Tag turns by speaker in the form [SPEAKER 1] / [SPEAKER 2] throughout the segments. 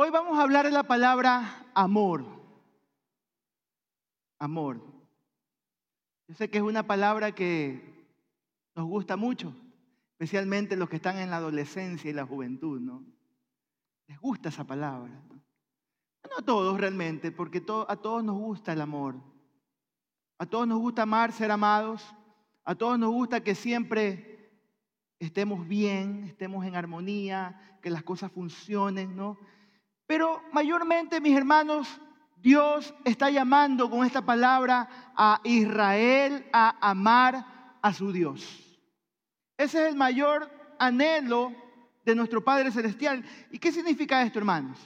[SPEAKER 1] Hoy vamos a hablar de la palabra amor. Amor. Yo sé que es una palabra que nos gusta mucho, especialmente los que están en la adolescencia y la juventud, ¿no? Les gusta esa palabra. No, a todos realmente, porque a todos nos gusta el amor. A todos nos gusta amar, ser amados. A todos nos gusta que siempre estemos bien, estemos en armonía, que las cosas funcionen, ¿no? Pero mayormente, mis hermanos, Dios está llamando con esta palabra a Israel a amar a su Dios. Ese es el mayor anhelo de nuestro Padre Celestial. ¿Y qué significa esto, hermanos?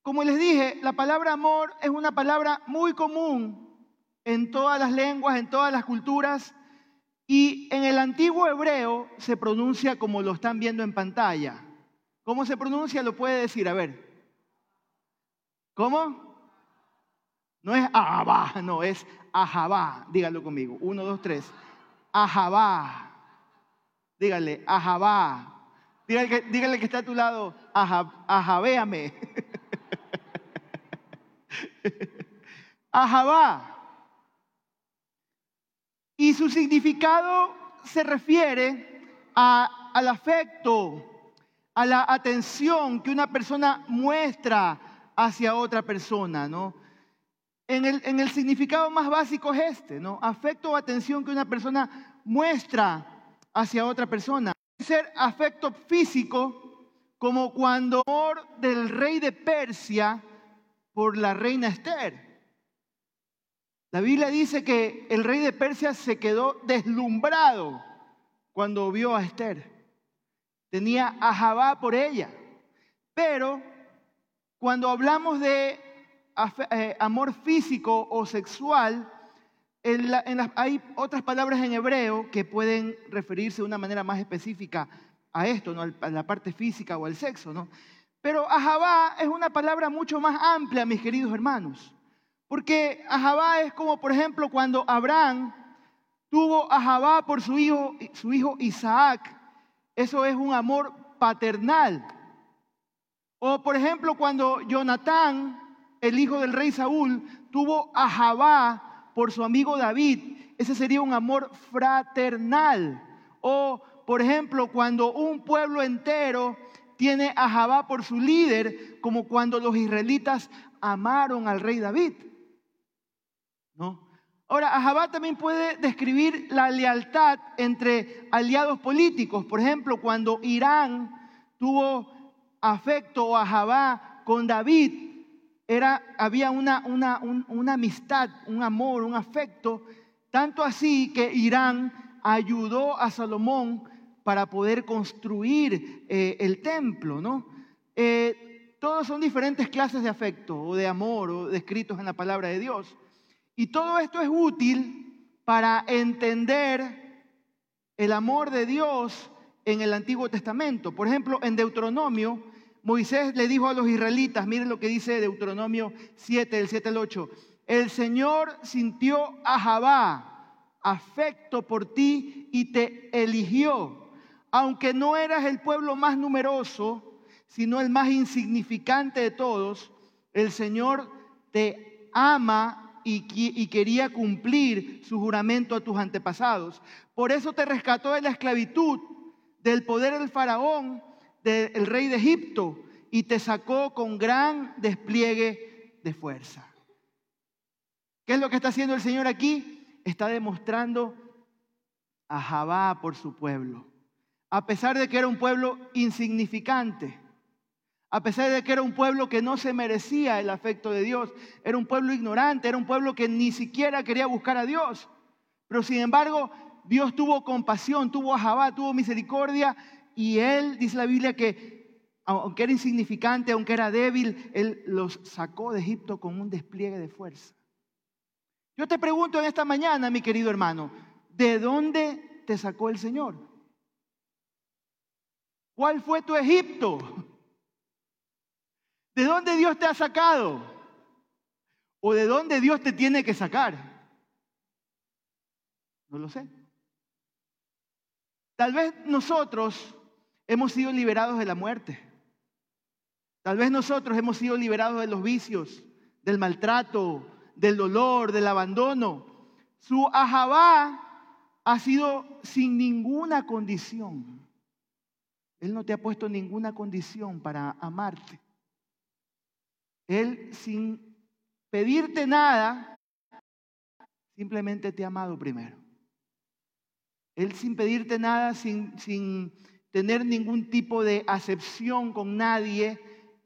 [SPEAKER 1] Como les dije, la palabra amor es una palabra muy común en todas las lenguas, en todas las culturas, y en el antiguo hebreo se pronuncia como lo están viendo en pantalla. ¿Cómo se pronuncia? Lo puede decir, a ver. ¿Cómo? No es ahabá, no, es ahabá. Dígalo conmigo. Uno, dos, tres. Ahabá. Dígale, ahabá. Dígale que, está a tu lado, ajabéame. Ahabá. Y su significado se refiere al afecto, a la atención que una persona muestra hacia otra persona, ¿no? En el, en el significado más básico es este, ¿no? Afecto o atención que una persona muestra hacia otra persona. Puede ser afecto físico, como cuando amor del rey de Persia por la reina Esther. La Biblia dice que el rey de Persia se quedó deslumbrado cuando vio a Esther. Tenía a Jabá por ella. Pero cuando hablamos de eh, amor físico o sexual, hay otras palabras en hebreo que pueden referirse de una manera más específica a esto, ¿no? a la parte física o al sexo. ¿no? Pero ahabá es una palabra mucho más amplia, mis queridos hermanos. Porque ahabá es como, por ejemplo, cuando Abraham tuvo ahabá por su hijo, su hijo Isaac. Eso es un amor paternal. O por ejemplo, cuando Jonatán, el hijo del rey Saúl, tuvo a Jabá por su amigo David, ese sería un amor fraternal. O por ejemplo, cuando un pueblo entero tiene a Jabá por su líder, como cuando los israelitas amaron al rey David. ¿No? Ahora, Ahabá también puede describir la lealtad entre aliados políticos. Por ejemplo, cuando Irán tuvo afecto o Ahabá con David, era, había una, una, una amistad, un amor, un afecto, tanto así que Irán ayudó a Salomón para poder construir eh, el templo, ¿no? Eh, todos son diferentes clases de afecto o de amor o descritos en la palabra de Dios. Y todo esto es útil para entender el amor de Dios en el Antiguo Testamento. Por ejemplo, en Deuteronomio, Moisés le dijo a los israelitas, miren lo que dice Deuteronomio 7, del 7 al 8, el Señor sintió a Jabá, afecto por ti y te eligió, aunque no eras el pueblo más numeroso, sino el más insignificante de todos, el Señor te ama y, y, quería cumplir su juramento a tus antepasados. Por eso te rescató de la esclavitud, del poder del faraón del rey de Egipto y te sacó con gran despliegue de fuerza. ¿Qué es lo que está haciendo el Señor aquí? Está demostrando a Jabá por su pueblo. A pesar de que era un pueblo insignificante, a pesar de que era un pueblo que no se merecía el afecto de Dios, era un pueblo ignorante, era un pueblo que ni siquiera quería buscar a Dios. Pero sin embargo, Dios tuvo compasión, tuvo a Jabá, tuvo misericordia y él, dice la Biblia, que aunque era insignificante, aunque era débil, él los sacó de Egipto con un despliegue de fuerza. Yo te pregunto en esta mañana, mi querido hermano, ¿de dónde te sacó el Señor? ¿Cuál fue tu Egipto? ¿De dónde Dios te ha sacado? ¿O de dónde Dios te tiene que sacar? No lo sé. Tal vez nosotros hemos sido liberados de la muerte. Tal vez nosotros hemos sido liberados de los vicios, del maltrato, del dolor, del abandono. Su ahabá ha sido sin ninguna condición. Él no te ha puesto ninguna condición para amarte. Él sin pedirte nada, simplemente te ha amado primero. Él sin pedirte nada, sin, sin tener ningún tipo de acepción con nadie,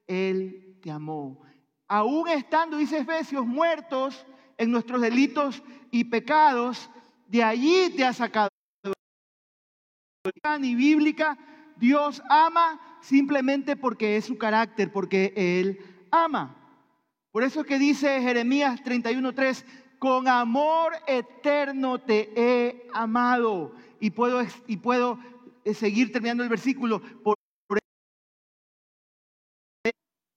[SPEAKER 1] Él te amó. Aún estando, dice Efesios, muertos en nuestros delitos y pecados, de allí te ha sacado. Ni bíblica, Dios ama simplemente porque es su carácter, porque Él ama. Por eso es que dice Jeremías 31:3, con amor eterno te he amado. Y puedo, y puedo eh, seguir terminando el versículo.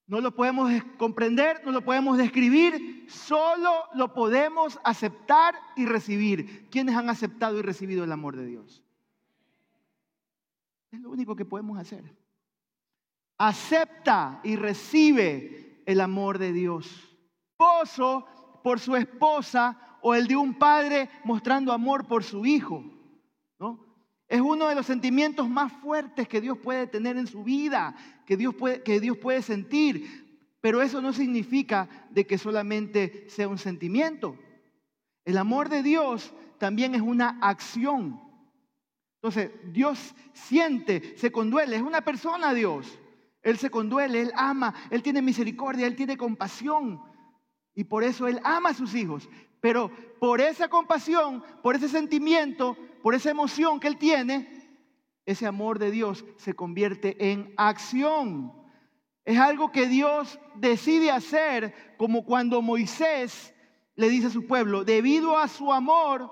[SPEAKER 1] no lo podemos comprender, no lo podemos describir, solo lo podemos aceptar y recibir. ¿Quiénes han aceptado y recibido el amor de Dios? Es lo único que podemos hacer. Acepta y recibe el amor de Dios. Esposo por su esposa o el de un padre mostrando amor por su hijo. ¿no? Es uno de los sentimientos más fuertes que Dios puede tener en su vida, que Dios puede, que Dios puede sentir. Pero eso no significa de que solamente sea un sentimiento. El amor de Dios también es una acción. Entonces, Dios siente, se conduele, es una persona Dios. Él se conduele, Él ama, Él tiene misericordia, Él tiene compasión. Y por eso Él ama a sus hijos. Pero por esa compasión, por ese sentimiento, por esa emoción que Él tiene, ese amor de Dios se convierte en acción. Es algo que Dios decide hacer, como cuando Moisés le dice a su pueblo, debido a su amor,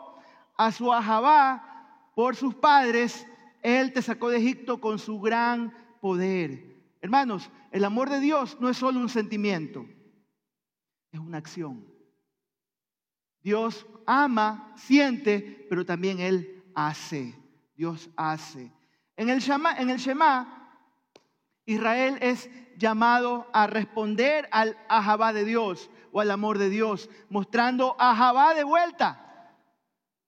[SPEAKER 1] a su ajabá, por sus padres, Él te sacó de Egipto con su gran poder. Hermanos, el amor de Dios no es solo un sentimiento, es una acción. Dios ama, siente, pero también Él hace. Dios hace. En el Shema, en el Israel es llamado a responder al ajabá de Dios o al amor de Dios, mostrando ajabá de vuelta.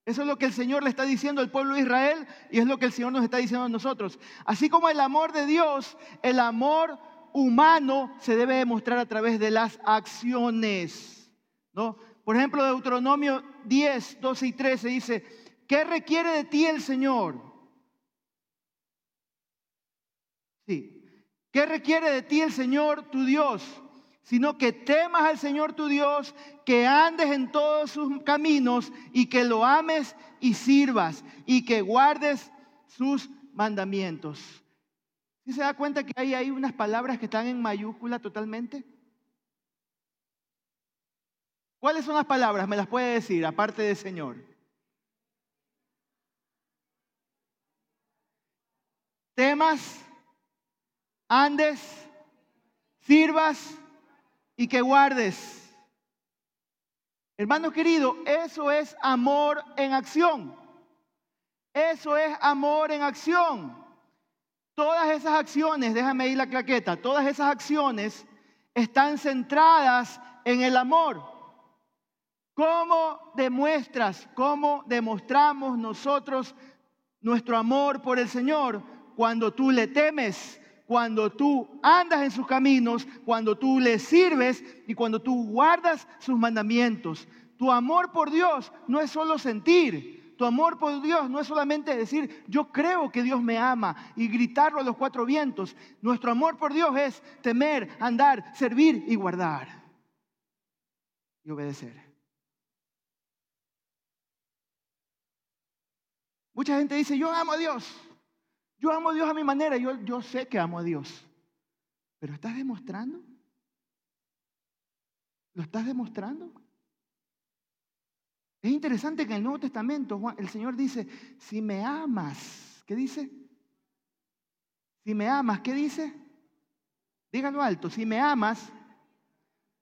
[SPEAKER 1] Eso es lo que el Señor le está diciendo al pueblo de Israel y es lo que el Señor nos está diciendo a nosotros. Así como el amor de Dios, el amor humano se debe demostrar a través de las acciones. ¿no? Por ejemplo, Deuteronomio 10, 12 y 13 dice, ¿qué requiere de ti el Señor? Sí, ¿qué requiere de ti el Señor tu Dios? sino que temas al Señor tu Dios, que andes en todos sus caminos y que lo ames y sirvas y que guardes sus mandamientos. ¿Sí se da cuenta que hay ahí unas palabras que están en mayúscula totalmente? ¿Cuáles son las palabras? Me las puede decir, aparte de Señor. Temas, andes, sirvas y que guardes. Hermano querido, eso es amor en acción. Eso es amor en acción. Todas esas acciones, déjame ir la claqueta, todas esas acciones están centradas en el amor. ¿Cómo demuestras, cómo demostramos nosotros nuestro amor por el Señor? Cuando tú le temes, cuando tú andas en sus caminos, cuando tú le sirves y cuando tú guardas sus mandamientos. Tu amor por Dios no es solo sentir. Tu amor por Dios no es solamente decir, yo creo que Dios me ama y gritarlo a los cuatro vientos. Nuestro amor por Dios es temer, andar, servir y guardar. Y obedecer. Mucha gente dice, yo amo a Dios. Yo amo a Dios a mi manera, yo, yo sé que amo a Dios. Pero ¿estás demostrando? ¿Lo estás demostrando? Es interesante que en el Nuevo Testamento el Señor dice, si me amas, ¿qué dice? Si me amas, ¿qué dice? Dígalo alto, si me amas,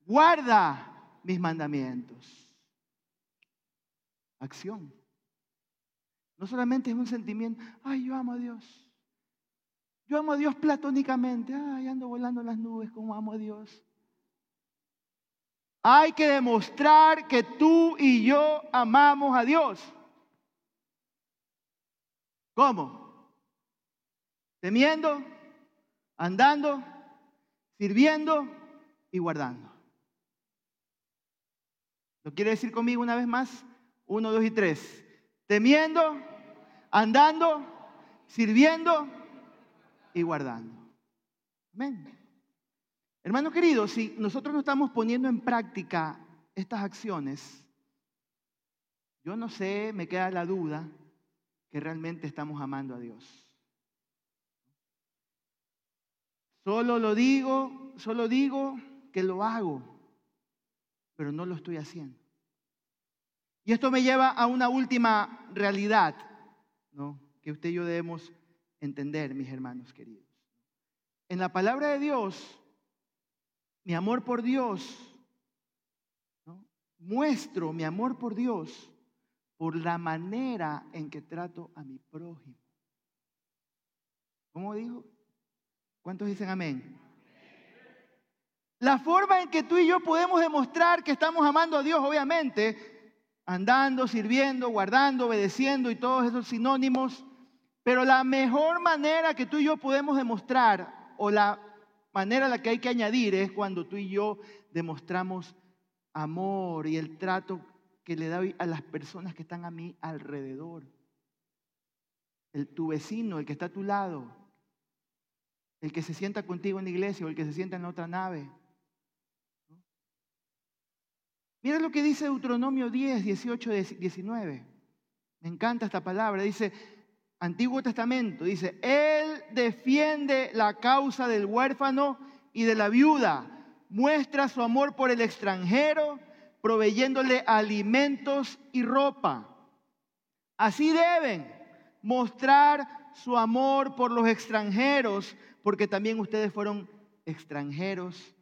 [SPEAKER 1] guarda mis mandamientos. Acción. No solamente es un sentimiento, ay, yo amo a Dios. Yo amo a Dios platónicamente. Ay, ando volando en las nubes como amo a Dios. Hay que demostrar que tú y yo amamos a Dios. ¿Cómo? Temiendo, andando, sirviendo y guardando. ¿Lo quiere decir conmigo una vez más? Uno, dos y tres. Temiendo, andando, sirviendo y guardando. Amén. Hermano querido, si nosotros no estamos poniendo en práctica estas acciones, yo no sé, me queda la duda que realmente estamos amando a Dios. Solo lo digo, solo digo que lo hago, pero no lo estoy haciendo. Y esto me lleva a una última realidad, ¿no? Que usted y yo debemos entender, mis hermanos queridos. En la palabra de Dios, mi amor por Dios, muestro mi amor por Dios por la manera en que trato a mi prójimo. ¿Cómo dijo? ¿Cuántos dicen amén? La forma en que tú y yo podemos demostrar que estamos amando a Dios, obviamente, andando, sirviendo, guardando, obedeciendo y todos esos sinónimos, pero la mejor manera que tú y yo podemos demostrar, o la manera a la que hay que añadir, es cuando tú y yo demostramos amor y el trato que le doy a las personas que están a mí alrededor. El, tu vecino, el que está a tu lado, el que se sienta contigo en la iglesia o el que se sienta en la otra nave. Mira lo que dice Deuteronomio 10, 18, 19. Me encanta esta palabra. Dice, Antiguo Testamento, dice, Él defiende la causa del huérfano y de la viuda, muestra su amor por el extranjero, proveyéndole alimentos y ropa. Así deben mostrar su amor por los extranjeros, porque también ustedes fueron extranjeros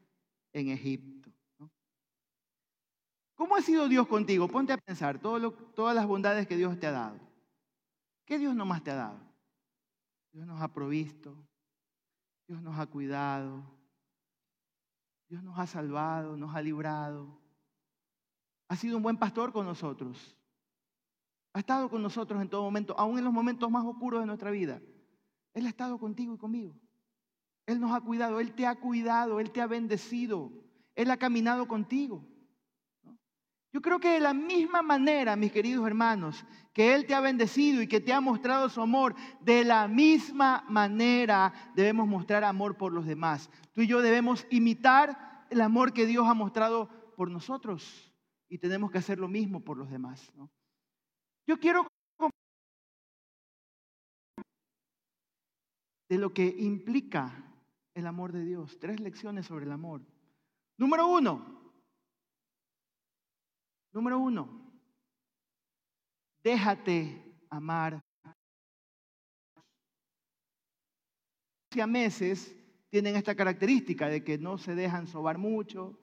[SPEAKER 1] en Egipto. ¿Cómo ha sido Dios contigo? Ponte a pensar todas las bondades que Dios te ha dado. ¿Qué Dios nomás te ha dado? Dios nos ha provisto, Dios nos ha cuidado, Dios nos ha salvado, nos ha librado. Ha sido un buen pastor con nosotros. Ha estado con nosotros en todo momento, aún en los momentos más oscuros de nuestra vida. Él ha estado contigo y conmigo. Él nos ha cuidado, Él te ha cuidado, Él te ha bendecido, Él ha caminado contigo. Yo creo que de la misma manera, mis queridos hermanos, que Él te ha bendecido y que te ha mostrado su amor, de la misma manera debemos mostrar amor por los demás. Tú y yo debemos imitar el amor que Dios ha mostrado por nosotros y tenemos que hacer lo mismo por los demás. Yo quiero de lo que implica el amor de Dios. Tres lecciones sobre el amor. Número uno, Número uno, déjate amar. A meses tienen esta característica de que no se dejan sobar mucho,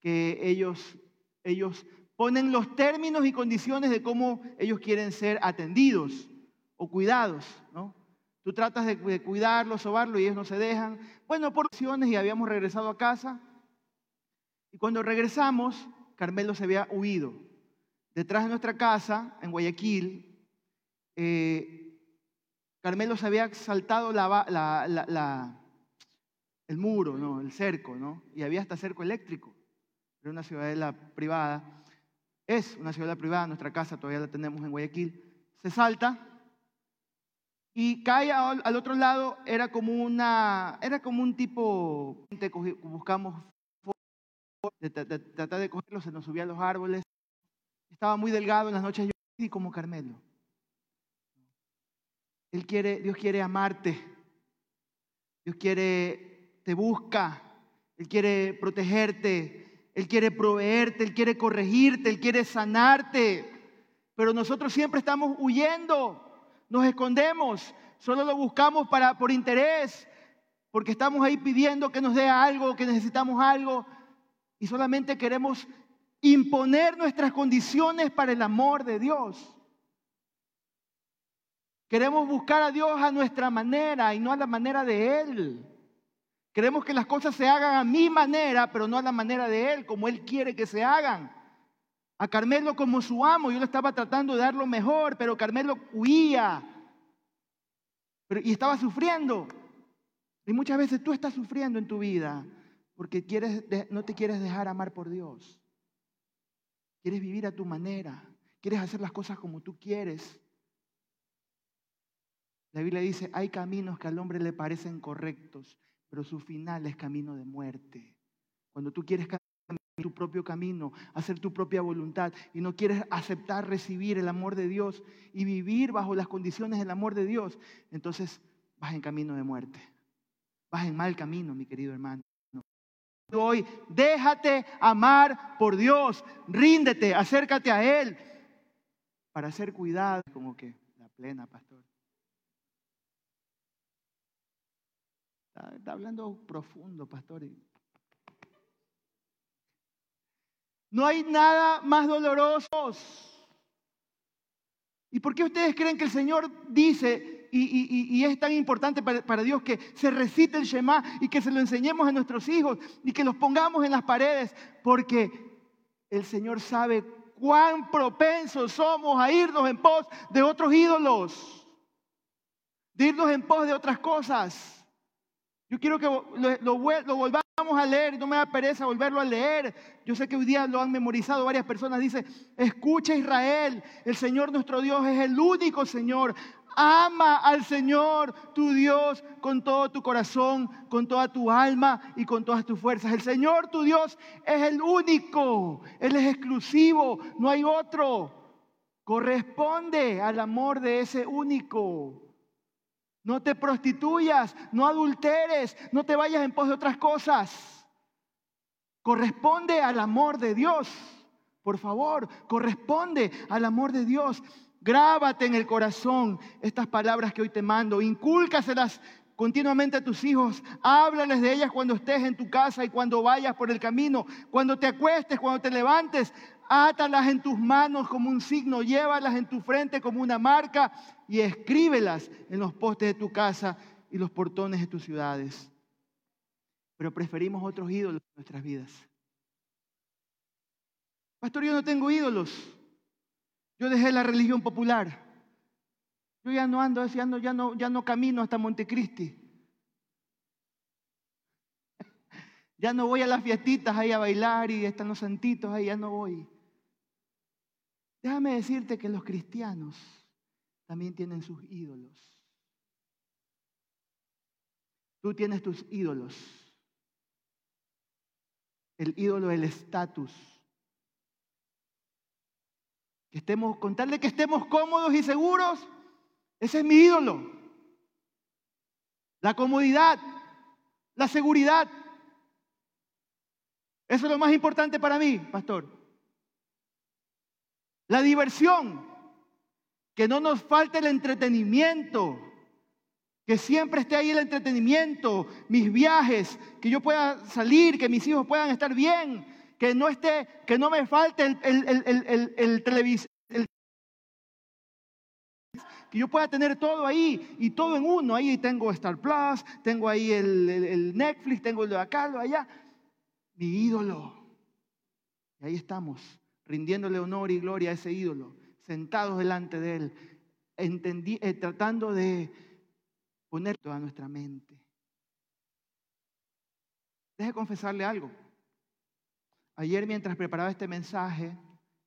[SPEAKER 1] que ellos, ellos ponen los términos y condiciones de cómo ellos quieren ser atendidos o cuidados, ¿no? Tú tratas de, cuidarlo, sobarlo y ellos no se dejan. Bueno, por opciones y habíamos regresado a casa. Y cuando regresamos, Carmelo se había huido. Detrás de nuestra casa, en Guayaquil, eh, Carmelo se había saltado el muro, ¿no? el cerco, ¿no? y había hasta cerco eléctrico. Era una ciudadela privada. Es una ciudadela privada, nuestra casa todavía la tenemos en Guayaquil. Se salta y cae al otro lado, era como, una, era como un tipo, buscamos de, tratar de cogerlo, se nos subía a los árboles. Estaba muy delgado en las noches, yo así como Carmelo. Él quiere, Dios quiere amarte. Dios quiere, te busca. Él quiere protegerte. Él quiere proveerte. Él quiere corregirte. Él quiere sanarte. Pero nosotros siempre estamos huyendo. Nos escondemos. Solo lo buscamos para, por interés. Porque estamos ahí pidiendo que nos dé algo, que necesitamos algo y solamente queremos imponer nuestras condiciones para el amor de Dios. Queremos buscar a Dios a nuestra manera y no a la manera de Él. Queremos que las cosas se hagan a mi manera, pero no a la manera de Él, como Él quiere que se hagan. A Carmelo como su amo, yo le estaba tratando de dar lo mejor, pero Carmelo huía y estaba sufriendo. Y muchas veces tú estás sufriendo en tu vida porque quieres, no te quieres dejar amar por Dios. Quieres vivir a tu manera, quieres hacer las cosas como tú quieres. La Biblia dice, hay caminos que al hombre le parecen correctos, pero su final es camino de muerte. Cuando tú quieres caminar tu propio camino, hacer tu propia voluntad y no quieres aceptar recibir el amor de Dios y vivir bajo las condiciones del amor de Dios, entonces vas en camino de muerte. Vas en mal camino, mi querido hermano. Hoy, déjate amar por Dios, ríndete, acércate a Él para ser cuidado, como que la plena, pastor. Está, hablando profundo, pastor. No hay nada más doloroso. ¿Y por qué ustedes creen que el Señor dice, y, es tan importante para, Dios que se recite el Shema y que se lo enseñemos a nuestros hijos y que los pongamos en las paredes? Porque el Señor sabe cuán propensos somos a irnos en pos de otros ídolos, de irnos en pos de otras cosas. Yo quiero que lo, volvamos a leer, no me da pereza volverlo a leer. Yo sé que hoy día lo han memorizado varias personas. Dice, escucha Israel, el Señor nuestro Dios es el único Señor. Ama al Señor tu Dios con todo tu corazón, con toda tu alma y con todas tus fuerzas. El Señor tu Dios es el único, Él es exclusivo, no hay otro. Corresponde al amor de ese único. No te prostituyas, no adulteres, no te vayas en pos de otras cosas. Corresponde al amor de Dios. Por favor, corresponde al amor de Dios. Grábate en el corazón estas palabras que hoy te mando. Incúlcaselas continuamente a tus hijos. Háblales de ellas cuando estés en tu casa y cuando vayas por el camino. Cuando te acuestes, cuando te levantes. Átalas en tus manos como un signo. Llévalas en tu frente como una marca y escríbelas en los postes de tu casa y los portones de tus ciudades. Pero preferimos otros ídolos en nuestras vidas. Pastor, yo no tengo ídolos. Yo dejé la religión popular. Yo ya no ando, ya no, ya no, ya no camino hasta Montecristi. Ya no voy a las fiestitas ahí a bailar y están los santitos ahí, ya no voy. Déjame decirte que los cristianos también tienen sus ídolos. Tú tienes tus ídolos. El ídolo del estatus. Que estemos, con tal de que estemos cómodos y seguros, ese es mi ídolo. La comodidad, la seguridad. Eso es lo más importante para mí, pastor. La diversión. Que no nos falte el entretenimiento. Que siempre esté ahí el entretenimiento, mis viajes, que yo pueda salir, que mis hijos puedan estar bien, que no esté, que no me falte el, el, el televisor, que yo pueda tener todo ahí y todo en uno. Ahí tengo Star Plus, tengo ahí el, Netflix, tengo el de acá, lo de allá. Mi ídolo. Y ahí estamos, rindiéndole honor y gloria a ese ídolo sentados delante de Él, eh, tratando de poner toda nuestra mente. Deje confesarle algo. Ayer mientras preparaba este mensaje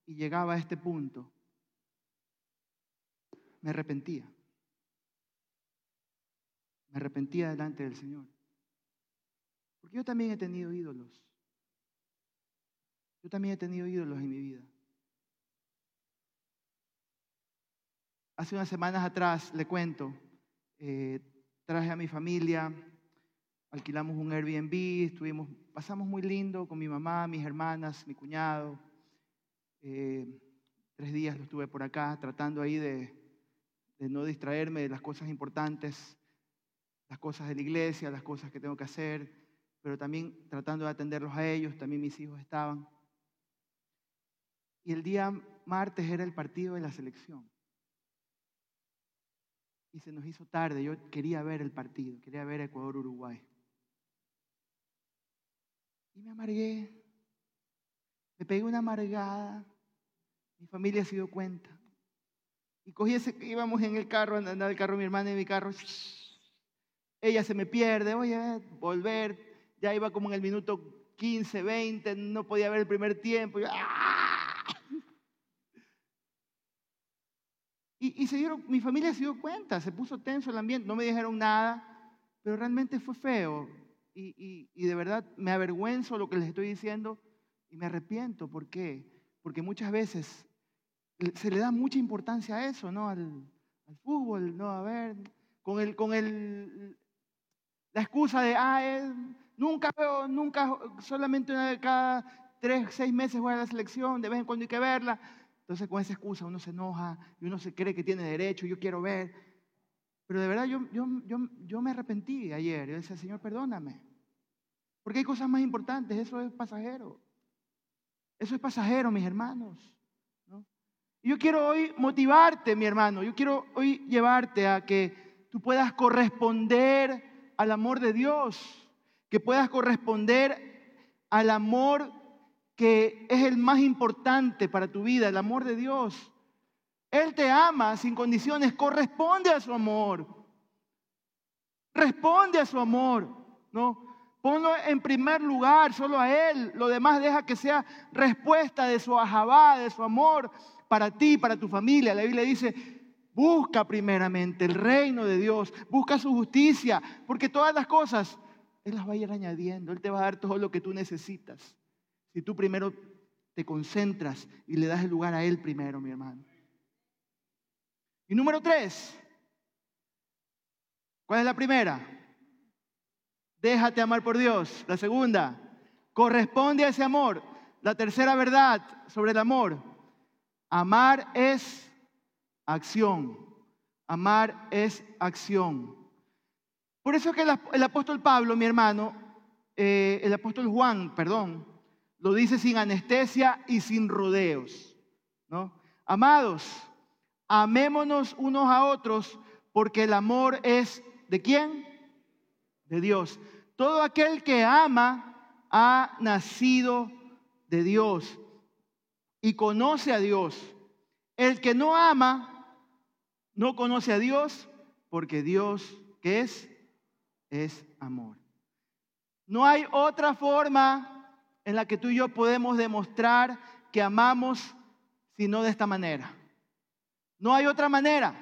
[SPEAKER 1] y llegaba a este punto, me arrepentía. Me arrepentía delante del Señor. Porque yo también he tenido ídolos. Yo también he tenido ídolos en mi vida. Hace unas semanas atrás, le cuento, eh, traje a mi familia, alquilamos un Airbnb, estuvimos, pasamos muy lindo con mi mamá, mis hermanas, mi cuñado. Eh, tres días lo estuve por acá tratando ahí de, de no distraerme de las cosas importantes, las cosas de la iglesia, las cosas que tengo que hacer, pero también tratando de atenderlos a ellos, también mis hijos estaban. Y el día martes era el partido de la selección. y se nos hizo tarde. Yo quería ver el partido, quería ver Ecuador-Uruguay. Y me amargué. Me pegué una amargada. Mi familia se dio cuenta. Y cogí ese, íbamos en el carro, andaba el carro mi hermana y mi carro. Ella se me pierde, oye, volver. Ya iba como en el minuto 15, 20, no podía ver el primer tiempo. ¡ah! Y, y, se dieron, mi familia se dio cuenta, se puso tenso el ambiente, no me dijeron nada, pero realmente fue feo y, de verdad me avergüenzo lo que les estoy diciendo y me arrepiento. ¿Por qué? Porque muchas veces se le da mucha importancia a eso, ¿no? Al, fútbol, ¿no? A ver, con, el, con el, la excusa de, ah, nunca veo, nunca, solamente una vez cada tres, seis meses juega la selección, de vez en cuando hay que verla. Entonces con esa excusa uno se enoja y uno se cree que tiene derecho, yo quiero ver. Pero de verdad yo, yo, yo, yo me arrepentí ayer. Yo decía, Señor, perdóname. Porque hay cosas más importantes, eso es pasajero. Eso es pasajero, mis hermanos. Yo quiero hoy motivarte, mi hermano. Yo quiero hoy llevarte a que tú puedas corresponder al amor de Dios. Que puedas corresponder al amor que es el más importante para tu vida, el amor de Dios. Él te ama sin condiciones, corresponde a su amor. Responde a su amor, ¿no? Ponlo en primer lugar, solo a Él. Lo demás deja que sea respuesta de su ajabá, de su amor para ti, para tu familia. La Biblia dice, busca primeramente el reino de Dios, busca su justicia, porque todas las cosas Él las va a ir añadiendo. Él te va a dar todo lo que tú necesitas. Si tú primero te concentras y le das el lugar a Él primero, mi hermano. Y número tres, ¿cuál es la primera? Déjate amar por Dios. La segunda, corresponde a ese amor. La tercera verdad sobre el amor, amar es acción. Amar es acción. Por eso que el, apóstol Pablo, mi hermano, eh, el apóstol Juan, perdón, lo dice sin anestesia y sin rodeos. ¿no? Amados, Amémonos unos a otros porque el amor es de quién? De Dios. Todo aquel que ama ha nacido de Dios y conoce a Dios. El que no ama no conoce a Dios porque Dios, ¿qué es? Es amor. No hay otra forma en la que tú y yo podemos demostrar que amamos sino de esta manera. No hay otra manera.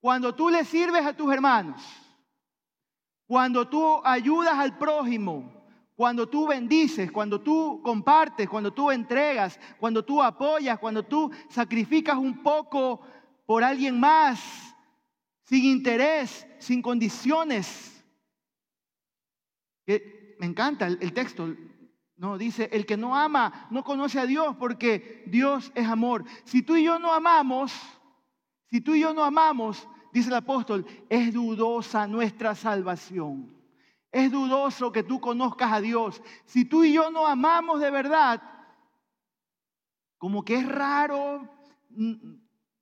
[SPEAKER 1] Cuando tú le sirves a tus hermanos, cuando tú ayudas al prójimo, cuando tú bendices, cuando tú compartes, cuando tú entregas, cuando tú apoyas, cuando tú sacrificas un poco por alguien más, sin interés, sin condiciones. me encanta el texto, no, dice, el que no ama no conoce a Dios porque Dios es amor. Si tú y yo no amamos, si tú y yo no amamos, dice el apóstol, es dudosa nuestra salvación. Es dudoso que tú conozcas a Dios. Si tú y yo no amamos de verdad, como que es raro,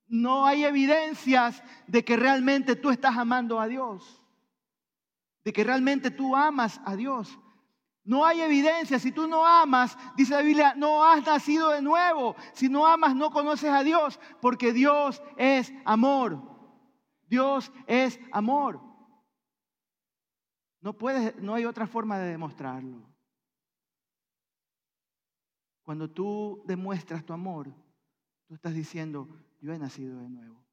[SPEAKER 1] no hay evidencias de que realmente tú estás amando a Dios, de que realmente tú amas a Dios. No hay evidencia. Si tú no amas, dice la Biblia, no has nacido de nuevo. Si no amas, no conoces a Dios, porque Dios es amor. Dios es amor. No puedes, no hay otra forma de demostrarlo. Cuando tú demuestras tu amor, tú estás diciendo, yo he nacido de nuevo.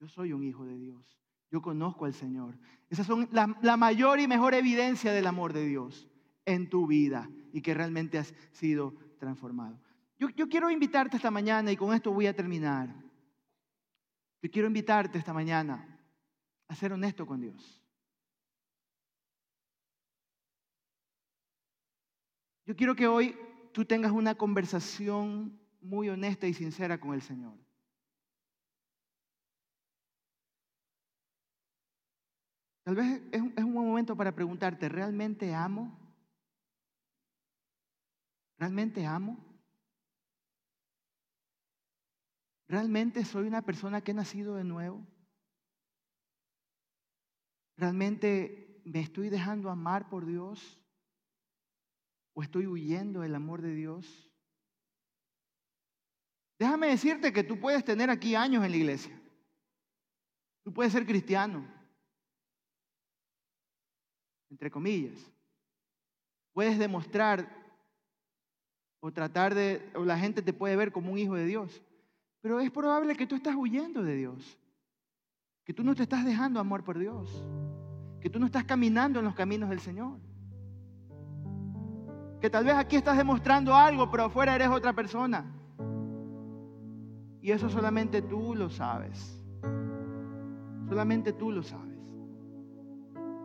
[SPEAKER 1] Yo soy un hijo de Dios. Yo conozco al Señor. Esas son la, la mayor y mejor evidencia del amor de Dios en tu vida y que realmente has sido transformado. Yo, quiero invitarte esta mañana y con esto voy a terminar. Yo quiero invitarte esta mañana a ser honesto con Dios. Yo quiero que hoy tú tengas una conversación muy honesta y sincera con el Señor. Tal vez es un, momento para preguntarte, ¿realmente amo? ¿Realmente amo? ¿Realmente soy una persona que ha nacido de nuevo? ¿realmente me estoy dejando amar por Dios? ¿O estoy huyendo del amor de Dios? Déjame decirte que tú puedes tener aquí años en la iglesia. Tú puedes ser cristiano, entre comillas. Puedes demostrar o tratar de, o la gente te puede ver como un hijo de Dios. Pero es probable que tú estás huyendo de Dios, que tú no te estás dejando amor por Dios, que tú no estás caminando en los caminos del Señor. Que tal vez aquí estás demostrando algo, pero afuera eres otra persona. Y eso solamente tú lo sabes. Solamente tú lo sabes.